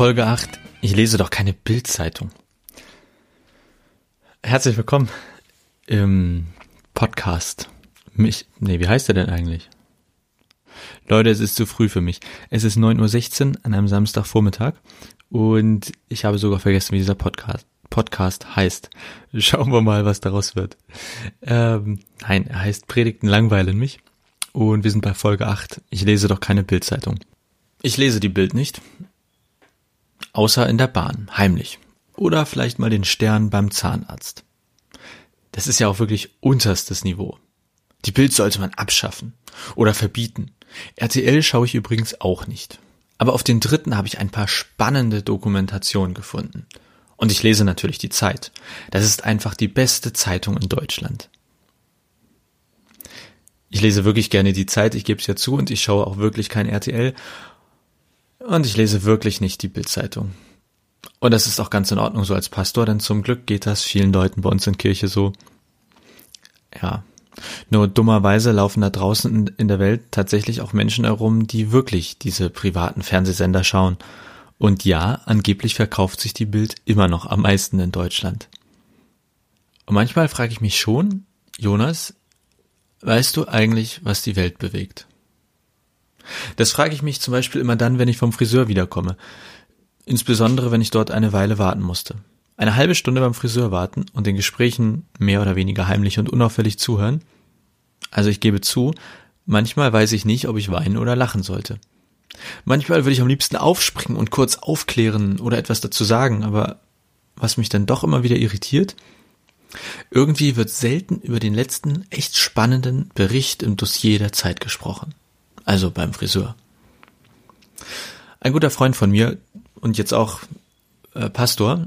Folge 8. Ich lese doch keine Bildzeitung. Herzlich willkommen im Podcast. Mich, nee, wie heißt der denn eigentlich? Leute, es ist zu früh für mich. Es ist 9.16 Uhr an einem Samstagvormittag und ich habe sogar vergessen, wie dieser Podcast, Podcast heißt. Schauen wir mal, was daraus wird. Ähm, nein, er heißt Predigten langweilen mich und wir sind bei Folge 8. Ich lese doch keine Bildzeitung. Ich lese die Bild nicht, Außer in der Bahn, heimlich. Oder vielleicht mal den Stern beim Zahnarzt. Das ist ja auch wirklich unterstes Niveau. Die Bild sollte man abschaffen oder verbieten. RTL schaue ich übrigens auch nicht. Aber auf den dritten habe ich ein paar spannende Dokumentationen gefunden. Und ich lese natürlich die Zeit. Das ist einfach die beste Zeitung in Deutschland. Ich lese wirklich gerne die Zeit, ich gebe es ja zu, und ich schaue auch wirklich kein RTL. Und ich lese wirklich nicht die Bildzeitung. Und das ist auch ganz in Ordnung so als Pastor, denn zum Glück geht das vielen Leuten bei uns in Kirche so. Ja. Nur dummerweise laufen da draußen in der Welt tatsächlich auch Menschen herum, die wirklich diese privaten Fernsehsender schauen. Und ja, angeblich verkauft sich die Bild immer noch am meisten in Deutschland. Und manchmal frage ich mich schon, Jonas, weißt du eigentlich, was die Welt bewegt? Das frage ich mich zum Beispiel immer dann, wenn ich vom Friseur wiederkomme. Insbesondere, wenn ich dort eine Weile warten musste. Eine halbe Stunde beim Friseur warten und den Gesprächen mehr oder weniger heimlich und unauffällig zuhören. Also ich gebe zu, manchmal weiß ich nicht, ob ich weinen oder lachen sollte. Manchmal würde ich am liebsten aufspringen und kurz aufklären oder etwas dazu sagen, aber was mich dann doch immer wieder irritiert, irgendwie wird selten über den letzten echt spannenden Bericht im Dossier der Zeit gesprochen also beim Friseur. Ein guter Freund von mir und jetzt auch äh, Pastor,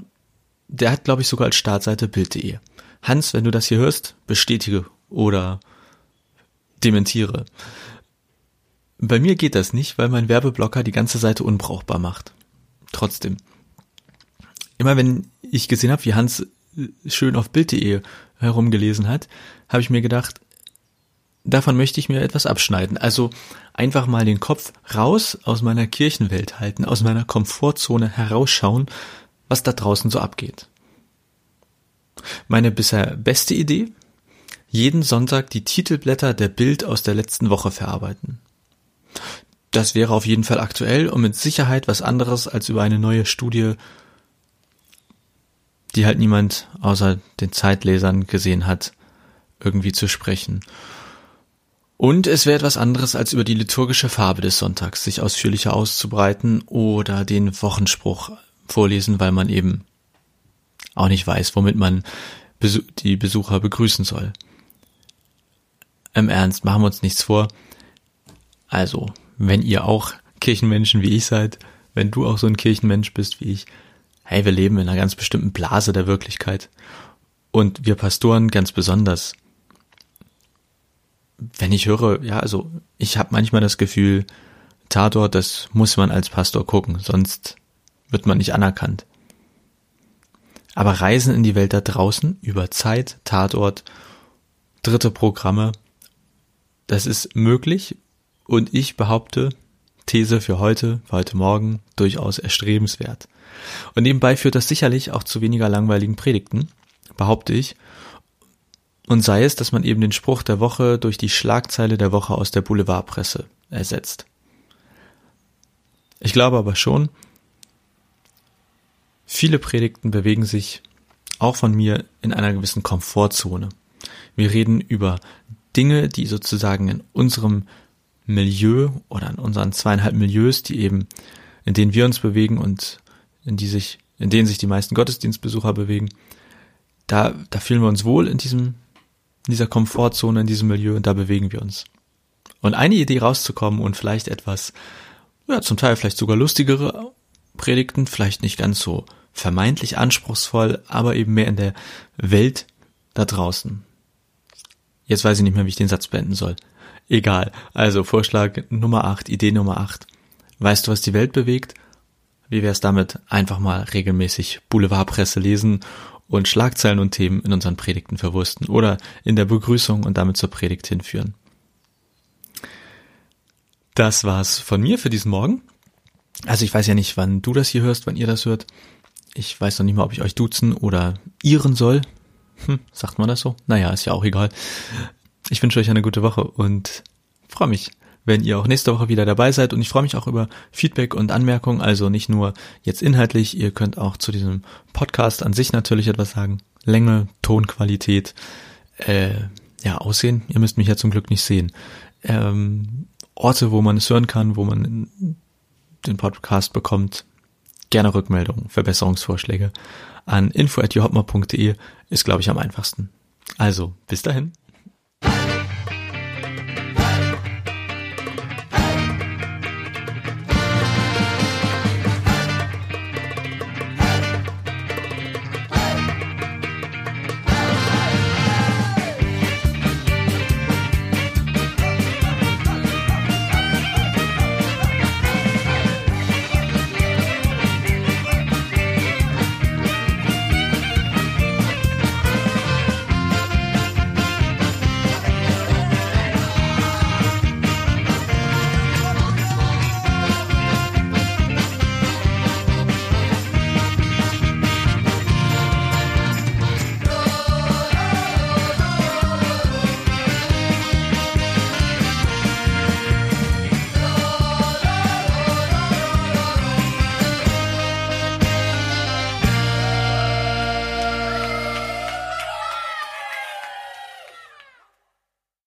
der hat, glaube ich, sogar als Startseite Bild.de. Hans, wenn du das hier hörst, bestätige oder dementiere. Bei mir geht das nicht, weil mein Werbeblocker die ganze Seite unbrauchbar macht. Trotzdem. Immer wenn ich gesehen habe, wie Hans äh, schön auf Bild.de herumgelesen hat, habe ich mir gedacht, davon möchte ich mir etwas abschneiden. Also einfach mal den Kopf raus aus meiner Kirchenwelt halten, aus meiner Komfortzone herausschauen, was da draußen so abgeht. Meine bisher beste Idee? Jeden Sonntag die Titelblätter der Bild aus der letzten Woche verarbeiten. Das wäre auf jeden Fall aktuell und mit Sicherheit was anderes als über eine neue Studie, die halt niemand außer den Zeitlesern gesehen hat, irgendwie zu sprechen. Und es wäre etwas anderes, als über die liturgische Farbe des Sonntags sich ausführlicher auszubreiten oder den Wochenspruch vorlesen, weil man eben auch nicht weiß, womit man die Besucher begrüßen soll. Im Ernst, machen wir uns nichts vor. Also, wenn ihr auch Kirchenmenschen wie ich seid, wenn du auch so ein Kirchenmensch bist wie ich, hey, wir leben in einer ganz bestimmten Blase der Wirklichkeit. Und wir Pastoren ganz besonders wenn ich höre, ja, also ich habe manchmal das Gefühl, Tatort, das muss man als Pastor gucken, sonst wird man nicht anerkannt. Aber Reisen in die Welt da draußen über Zeit, Tatort, dritte Programme, das ist möglich und ich behaupte, These für heute, für heute Morgen, durchaus erstrebenswert. Und nebenbei führt das sicherlich auch zu weniger langweiligen Predigten, behaupte ich, und sei es, dass man eben den Spruch der Woche durch die Schlagzeile der Woche aus der Boulevardpresse ersetzt. Ich glaube aber schon, viele Predigten bewegen sich auch von mir in einer gewissen Komfortzone. Wir reden über Dinge, die sozusagen in unserem Milieu oder in unseren zweieinhalb Milieus, die eben, in denen wir uns bewegen und in die sich, in denen sich die meisten Gottesdienstbesucher bewegen, da, da fühlen wir uns wohl in diesem in dieser Komfortzone, in diesem Milieu und da bewegen wir uns. Und eine Idee rauszukommen und vielleicht etwas, ja, zum Teil vielleicht sogar lustigere Predigten, vielleicht nicht ganz so vermeintlich anspruchsvoll, aber eben mehr in der Welt da draußen. Jetzt weiß ich nicht mehr, wie ich den Satz beenden soll. Egal. Also Vorschlag Nummer 8, Idee Nummer 8. Weißt du, was die Welt bewegt? Wie wär's damit, einfach mal regelmäßig Boulevardpresse lesen und Schlagzeilen und Themen in unseren Predigten verwursten oder in der Begrüßung und damit zur Predigt hinführen. Das war's von mir für diesen Morgen. Also ich weiß ja nicht, wann du das hier hörst, wann ihr das hört. Ich weiß noch nicht mal, ob ich euch duzen oder ihren soll. Hm, sagt man das so? Naja, ist ja auch egal. Ich wünsche euch eine gute Woche und freue mich, wenn ihr auch nächste Woche wieder dabei seid. Und ich freue mich auch über Feedback und Anmerkungen. Also nicht nur jetzt inhaltlich, ihr könnt auch zu diesem Podcast an sich natürlich etwas sagen. Länge, Tonqualität, äh, ja, Aussehen. Ihr müsst mich ja zum Glück nicht sehen. Ähm, Orte, wo man es hören kann, wo man den Podcast bekommt. Gerne Rückmeldungen, Verbesserungsvorschläge an info.johopma.de ist, glaube ich, am einfachsten. Also, bis dahin.